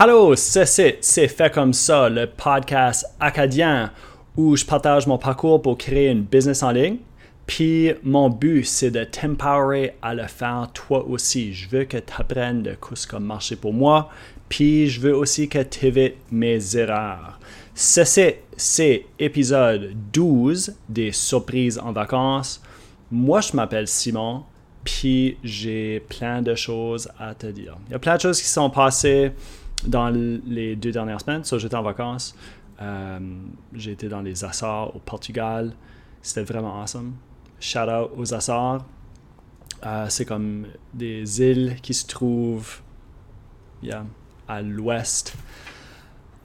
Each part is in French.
Allô, c'est c'est fait comme ça, le podcast acadien où je partage mon parcours pour créer une business en ligne. Puis mon but, c'est de t'empowerer à le faire toi aussi. Je veux que tu apprennes de ce qui a marché pour moi. Puis je veux aussi que tu évites mes erreurs. C'est c'est épisode 12 des surprises en vacances. Moi, je m'appelle Simon. Puis j'ai plein de choses à te dire. Il y a plein de choses qui sont passées dans les deux dernières semaines. So, j'étais en vacances. Euh, j'ai été dans les Açores au Portugal. C'était vraiment awesome. Shout out aux Açores. Euh, c'est comme des îles qui se trouvent à l'ouest.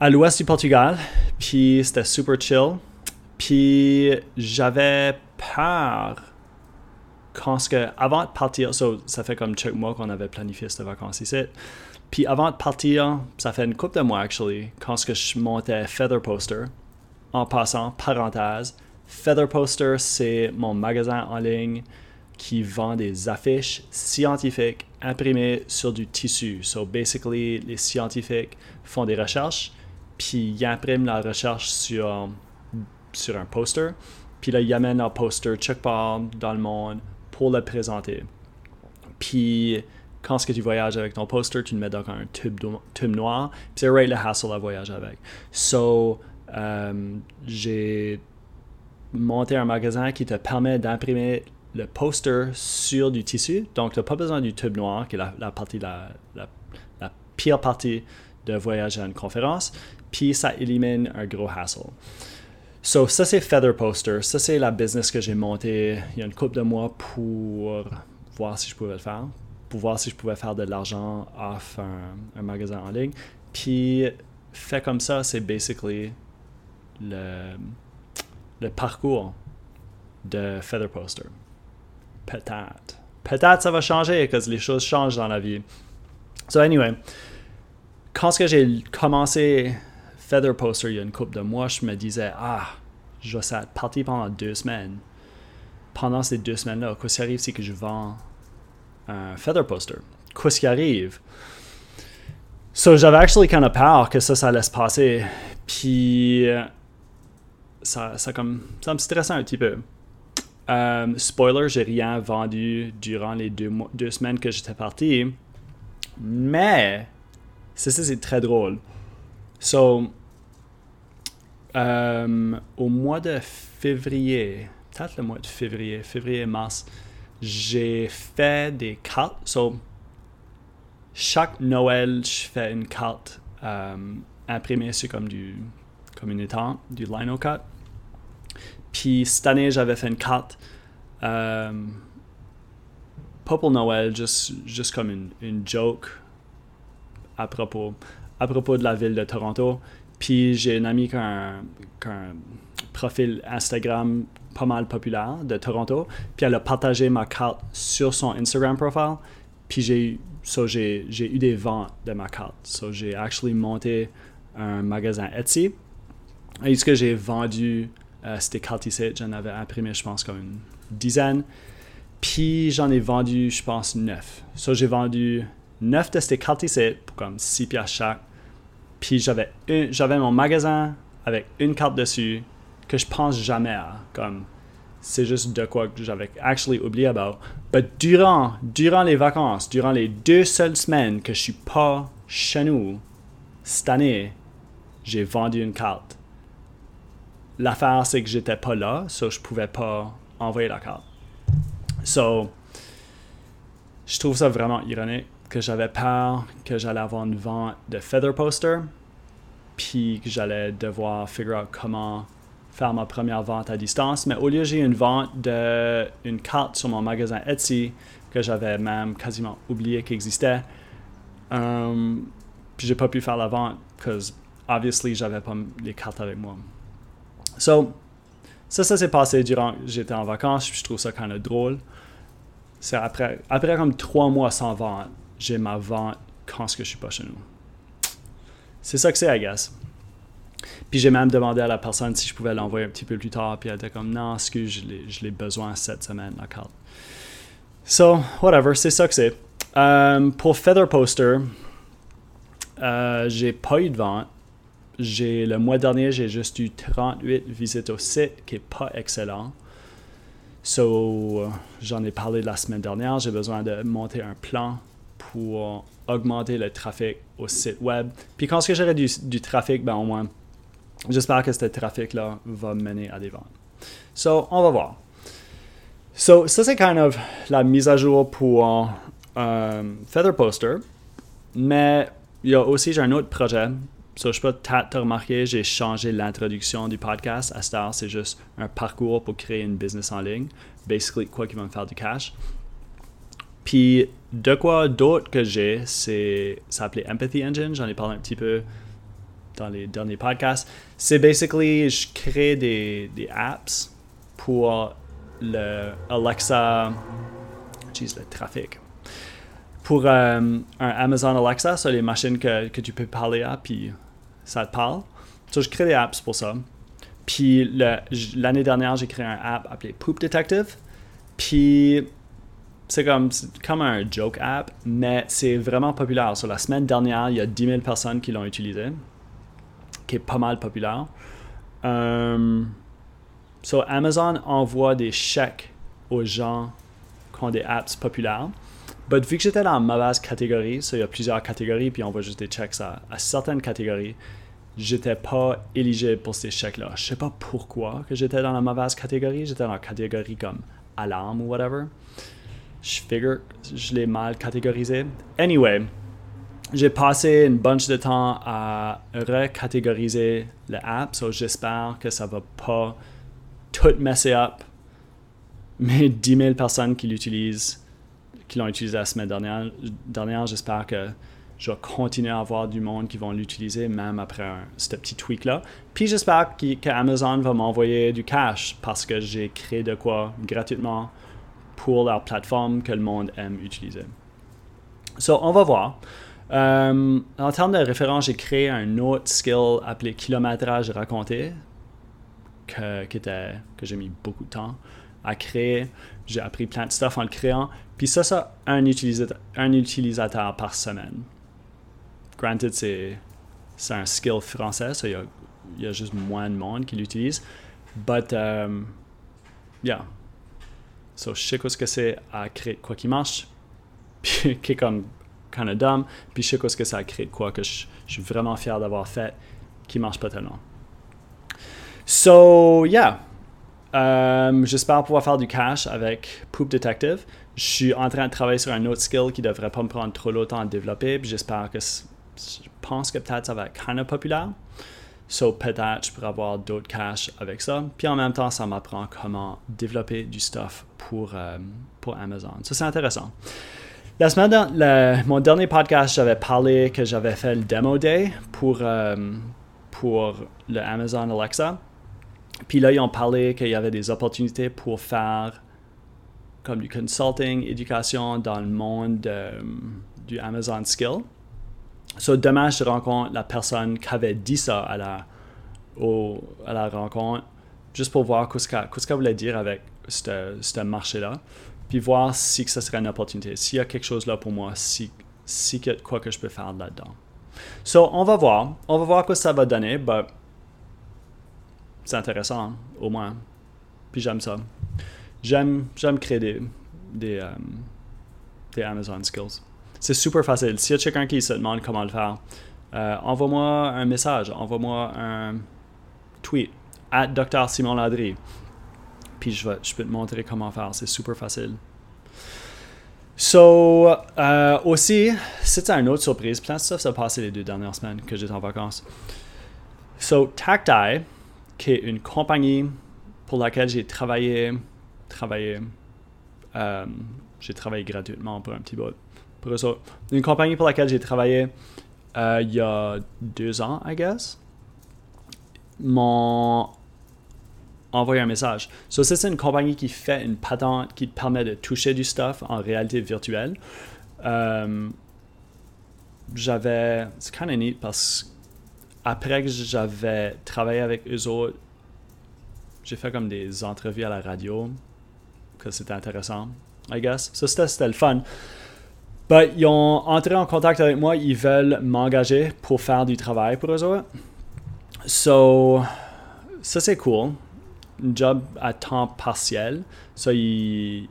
À l'ouest du Portugal. Puis c'était super chill. Puis j'avais peur quand ce que, avant de partir, ça fait comme chaque mois qu'on avait planifié cette vacances ici. Puis avant de partir, ça fait une couple de mois, actually, quand ce que je montais Feather Poster. En passant, parenthèse, Feather Poster, c'est mon magasin en ligne qui vend des affiches scientifiques imprimées sur du tissu. So basically, les scientifiques font des recherches, puis ils impriment la recherche sur, sur un poster, puis là, ils amènent leur poster check part dans le monde pour le présenter. Puis quand ce que tu voyages avec ton poster, tu le mets dans un tube, tube noir. Puis c'est right le hassle à voyager avec. So, euh, j'ai monté un magasin qui te permet d'imprimer le poster sur du tissu. Donc, tu n'as pas besoin du tube noir, qui est la, partie, la, la, pire partie de voyager à une conférence. Puis, ça élimine un gros hassle. So, ça, c'est Feather Poster. Ça, c'est la business que j'ai montée il y a une couple de mois pour voir si je pouvais le faire pour voir si je pouvais faire de l'argent off un, magasin en ligne. Puis, fait comme ça, c'est basically le, le parcours de Feather Poster. Peut-être. Peut-être ça va changer, parce que les choses changent dans la vie. So, anyway, quand j'ai commencé Feather Poster il y a une couple de mois, je me disais, ah, je vais partir pendant deux semaines. Pendant ces deux semaines-là, quoi qui arrive, c'est que je vends un feather poster. Qu'est-ce qui arrive? So, j'avais actually kind of peur que ça, ça allait se passer. Puis, ça, ça, comme, ça me stressait un petit peu. Um, spoiler, j'ai rien vendu durant les deux, deux semaines que j'étais parti. Mais, ça, c'est très drôle. So, um, au mois de février, peut-être le mois de février, février-mars, j'ai fait des cartes. So, chaque Noël, je fais une carte euh, imprimée sur comme du, étang, du lino cut. Puis cette année, j'avais fait une carte, euh, pas pour Noël, juste, juste comme une, une joke à propos, à propos de la ville de Toronto. Puis j'ai une amie qui a un profil Instagram pas mal populaire de Toronto. Puis elle a partagé ma carte sur son Instagram profile. Puis j'ai eu des ventes de ma carte. So j'ai actually monté un magasin Etsy. Et ce que j'ai vendu euh, c'était cartes ici, j'en avais imprimé, je pense, comme une dizaine. Puis j'en ai vendu, je pense, neuf. So j'ai vendu neuf de ces cartes ici pour comme 6 piastres chaque. Puis j'avais, j'avais mon magasin avec une carte dessus que je pense jamais à. Comme, c'est juste de quoi que j'avais actually oublié about. Mais durant, durant les vacances, durant les deux seules semaines que je suis pas chez nous, cette année, j'ai vendu une carte. L'affaire, c'est que j'étais pas là, so je pouvais pas envoyer la carte. So, je trouve ça vraiment ironique que j'avais peur que j'allais avoir une vente de Feather Poster, puis que j'allais devoir figure out comment faire ma première vente à distance. Mais au lieu, j'ai une vente d'une carte sur mon magasin Etsy que j'avais même quasiment oublié qu'existait. Um, puis j'ai pas pu faire la vente parce obviously, j'avais pas les cartes avec moi. So, ça, ça s'est passé durant j'étais en vacances. Je trouve ça quand même drôle. C'est après, après comme trois mois sans vente, j'ai ma vente quand ce que je suis pas chez nous. C'est ça que c'est, guess. Puis j'ai même demandé à la personne si je pouvais l'envoyer un petit peu plus tard, puis elle était comme non, excuse, je l'ai besoin cette semaine, la carte. So, whatever, c'est ça que c'est. Euh, pour Feather Poster, euh, j'ai pas eu de vente. J'ai, le mois dernier, j'ai juste eu 38 visites au site, qui est pas excellent. So, j'en ai parlé la semaine dernière. J'ai besoin de monter un plan pour augmenter le trafic au site web. Puis quand j'aurai du, trafic, ben au moins, j'espère que ce trafic-là va mener à des ventes. So, on va voir. So, ça c'est kind of la mise à jour pour euh, Feather Poster. Mais il y a aussi, j'ai un autre projet. So, je peux te remarquer, j'ai changé l'introduction du podcast. À Star, c'est juste un parcours pour créer une business en ligne. Basically, quoi qui va me faire du cash. Puis, de quoi d'autre que j'ai, c'est, ça Empathy Engine. J'en ai parlé un petit peu dans les derniers podcasts. C'est basically, je crée des, des apps pour le Alexa, jeez, le trafic. Pour euh, un Amazon Alexa, c'est les machines que, que, tu peux parler à, puis ça te parle. So, je crée des apps pour ça. Puis l'année dernière, j'ai créé un app appelé Poop Detective. Puis c'est comme, comme un joke app, mais c'est vraiment populaire. Sur la semaine dernière, il y a 10 000 personnes qui l'ont utilisé, qui est pas mal populaire. Um, So, Amazon envoie des chèques aux gens qui ont des apps populaires. Mais vu que j'étais dans la mauvaise catégorie, il y a plusieurs catégories, puis on voit juste des chèques à, certaines catégories, j'étais pas éligible pour ces chèques-là. Je sais pas pourquoi que j'étais dans la mauvaise catégorie. J'étais dans la catégorie comme alarme ou whatever. Je figure je l'ai mal catégorisé. Anyway, j'ai passé une bunch de temps à recatégoriser l'app, so j'espère que ça va pas tout messé up. Mais 10 000 personnes qui l'utilisent, qui l'ont utilisé la semaine dernière, dernière j'espère que je vais continuer à avoir du monde qui vont l'utiliser même après ce petit tweak-là. Puis j'espère qu'Amazon va m'envoyer du cash parce que j'ai créé de quoi gratuitement pour leur plateforme que le monde aime utiliser. So, on va voir. Euh, en termes de référence, j'ai créé un autre skill appelé kilométrage raconté que, que j'ai mis beaucoup de temps à créer. J'ai appris plein de stuff en le créant. Puis ça, ça, un utilisateur, un utilisateur par semaine. Granted, c'est, un skill français, il y a, y a, juste moins de monde qui l'utilise. But, um, yeah. So, je sais ce que c'est à créer quoi qui marche, qui est comme kind of dumb, puis je sais ce que c'est à créer quoi que je, je suis vraiment fier d'avoir fait, qui marche pas tellement. So, yeah. Um, j'espère pouvoir faire du cash avec Poop Detective. Je suis en train de travailler sur un autre skill qui devrait pas me prendre trop longtemps à développer. j'espère que je pense que peut-être ça va être kind of populaire. So peut-être je pourrais avoir d'autres cash avec ça. Puis en même temps, ça m'apprend comment développer du stuff pour, um, pour Amazon. Ça, c'est intéressant. La semaine dernière, mon dernier podcast, j'avais parlé que j'avais fait le demo day pour, um, pour le Amazon Alexa. Puis là, ils ont parlé qu'il y avait des opportunités pour faire comme du consulting, éducation dans le monde euh, du Amazon Skill. So, demain, je rencontre la personne qui avait dit ça à la, à la rencontre, juste pour voir ce qu'elle voulait dire avec ce marché-là, puis voir si ça serait une opportunité, s'il y a quelque chose là pour moi, si, si a quoi que je peux faire là-dedans. So, on va voir. On va voir ce que ça va donner, but c'est intéressant, au moins. Puis j'aime ça. J'aime, j'aime créer des, des, euh, des Amazon Skills. C'est super facile. S'il y a quelqu'un qui se demande comment le faire, euh, envoie-moi un message, envoie-moi un tweet at Dr. Simon Landry. Puis je, vais, je peux te montrer comment faire. C'est super facile. So, euh, aussi, c'est une autre surprise. Plein de stuff s'est passé les deux dernières semaines que j'étais en vacances. So, Tactile, qui est une compagnie pour laquelle j'ai travaillé, travaillé, euh, j'ai travaillé gratuitement pour un petit bout. Une compagnie pour laquelle j'ai travaillé euh, il y a deux ans, I guess, m'ont envoyé un message. So, c'est une compagnie qui fait une patente qui te permet de toucher du stuff en réalité virtuelle. Euh, j'avais, c'est kind of neat parce après que j'avais travaillé avec eux autres, j'ai fait comme des entrevues à la radio, que c'était intéressant, I guess. Ça, c'était le fun. Ben, ils ont entré en contact avec moi, ils veulent m'engager pour faire du travail pour eux autres. So, ça c'est cool. Un job à temps partiel. So, ils,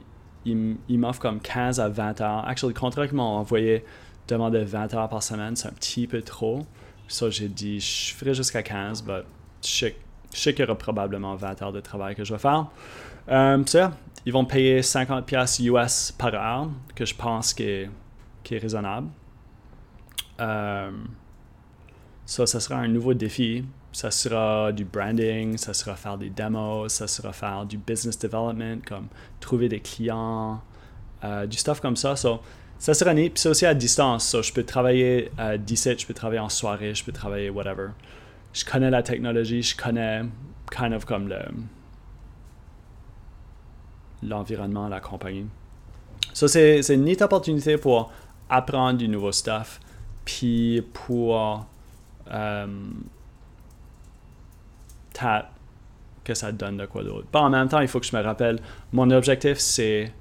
m'offrent comme 15 à 20 heures. Actually, le contrat qu'ils m'ont envoyé demandait 20 heures par semaine, c'est un petit peu trop. So, j'ai dit, je ferai jusqu'à 15, mais je sais, qu'il y aura probablement 20 heures de travail que je vais faire. Um, ils vont payer 50 pièces US par heure, que je pense qui est, qui est raisonnable. Um, ça, ça sera un nouveau défi. Ça sera du branding, ça sera faire des démos, ça sera faire du business development, comme trouver des clients, euh, du stuff comme ça. So, ça sera neat. Puis c'est aussi à distance. So, je peux travailler à 17, je peux travailler en soirée, je peux travailler whatever. Je connais la technologie, je connais kind of comme le l'environnement, la compagnie. So, c'est, c'est une neat opportunité pour apprendre du nouveau stuff, puis pour euh, que ça donne de quoi d'autre. en même temps, il faut que je me rappelle, mon objectif, c'est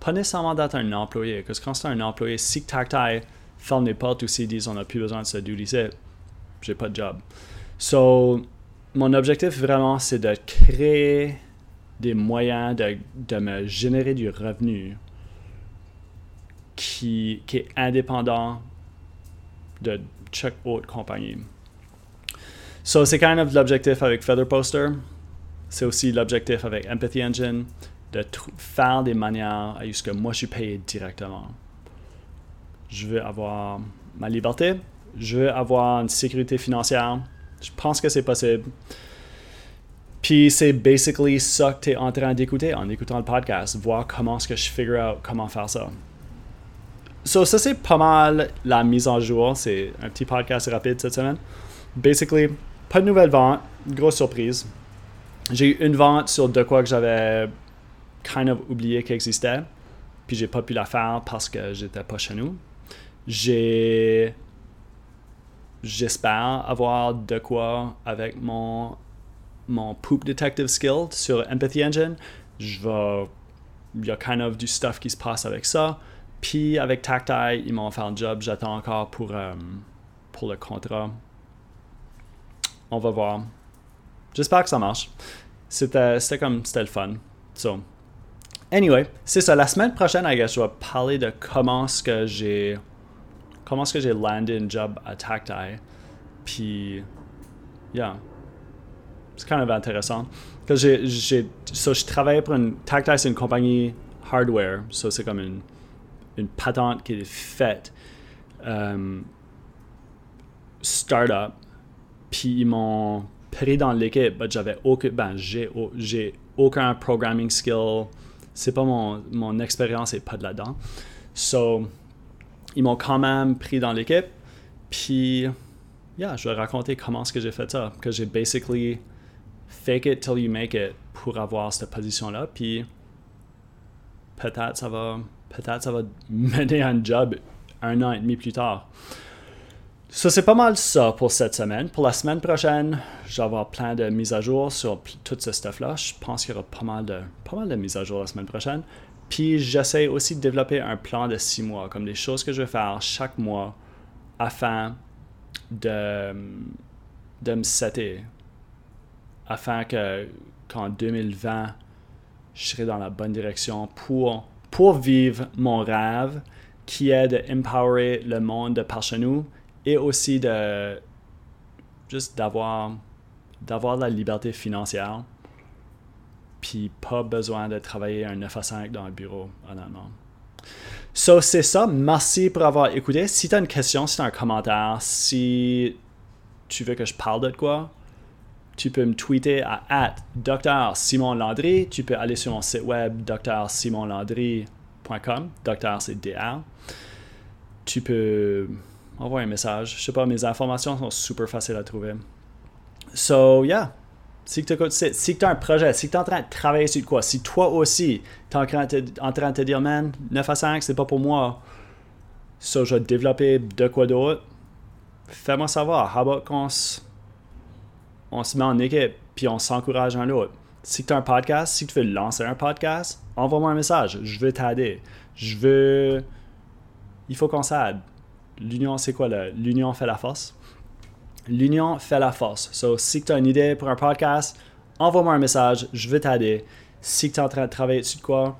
pas nécessairement d'être un employé. Parce que quand c'est un employé, si Tactile ferme les portes ou s'ils disent on n'a plus besoin de ce duty j'ai pas de job. So, mon objectif vraiment, c'est de créer des moyens de, de, me générer du revenu qui, est indépendant de chaque autre compagnie. So, c'est kind of l'objectif avec Feather Poster. C'est aussi l'objectif avec Empathy Engine de faire des manières à ce que moi je suis payé directement. Je veux avoir ma liberté, je veux avoir une sécurité financière. Je pense que c'est possible. Puis c'est basically ça que tu es en train d'écouter en écoutant le podcast, voir comment est-ce que je figure out comment faire ça. So, ça c'est pas mal la mise en jour. C'est un petit podcast rapide cette semaine. Basically, pas de nouvelles ventes, grosse surprise. J'ai eu une vente sur de quoi que j'avais kind of oublié qu'existait, puis j'ai pas pu la faire parce que j'étais pas chez nous. J'ai j'espère avoir de quoi avec mon mon poop detective skill sur Empathy Engine. Je vais il y a kind of du stuff qui se passe avec ça. Puis avec Tactile, ils m'ont fait un job. J'attends encore pour, euh, pour le contrat on va voir. J'espère que ça marche. C'était, comme, c'était le fun. So, anyway, c'est ça. La semaine prochaine, je vais parler de comment que j'ai, comment ce que j'ai landé un job à Tactile. Puis, yeah. C'est quand même intéressant. Que je travaille pour une, Tactile, c'est une compagnie hardware. So, c'est comme une, une patente qui est faite. Um, startup puis ils m'ont pris dans l'équipe, j'avais aucun, ben, j'ai, j'ai aucun programming skill. C'est pas mon, mon expérience est pas de là-dedans. So, ils m'ont quand même pris dans l'équipe. Puis, yeah, je vais raconter comment est-ce que j'ai fait ça. Que j'ai basically fake it till you make it pour avoir cette position-là. Puis, peut-être ça va, peut-être ça va mener à un job un an et demi plus tard. Ça, c'est pas mal ça pour cette semaine. Pour la semaine prochaine, je vais avoir plein de mises à jour sur tout ce stuff-là. Je pense qu'il y aura pas mal, de, pas mal de mises à jour la semaine prochaine. Puis j'essaie aussi de développer un plan de six mois, comme des choses que je vais faire chaque mois afin de, de me setter. Afin que qu'en 2020, je serai dans la bonne direction pour, pour vivre mon rêve qui est de empowerer le monde de par chez nous et aussi de juste d'avoir d'avoir la liberté financière puis pas besoin de travailler un 9 à 5 dans un bureau, honnêtement. So, c'est ça. Merci pour avoir écouté. Si tu as une question, si tu as un commentaire, si tu veux que je parle de quoi, tu peux me tweeter à Dr Simon Landry. Tu peux aller sur mon site web drsimonlandry.com. Docteur, c'est DR. Tu peux envoie un message. Je sais pas, mes informations sont super faciles à trouver. So, yeah. Si tu as un projet, si tu es en train de travailler sur quoi, si toi aussi, tu es en train, de te dire, man, 9 à 5, c'est pas pour moi. So, je vais développer de quoi d'autre. Fais-moi savoir. How about qu'on se, on se met en équipe, puis on s'encourage un l'autre. Si tu as un podcast, si tu veux lancer un podcast, envoie-moi un message. Je veux t'aider. Je veux il faut qu'on s'aide. L'union, c'est quoi L'union fait la force. L'union fait la force. So, si tu as une idée pour un podcast, envoie-moi un message, je vais t'aider. Si tu es en train de travailler dessus de quoi,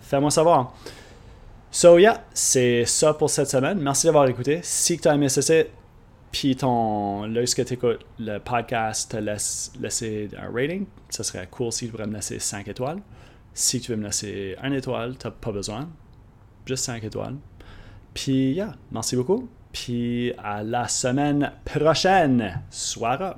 fais-moi savoir. So, yeah, c'est ça pour cette semaine. Merci d'avoir écouté. Si tu as aimé ceci, puis ton, là, ce que tu écoutes, le podcast te laisse laisser un rating, ça serait cool si tu pourrais me laisser 5 étoiles. Si tu veux me laisser 1 étoile, tu n'as pas besoin. Juste 5 étoiles. Puis, yeah, merci beaucoup. Puis à la semaine prochaine. Soira.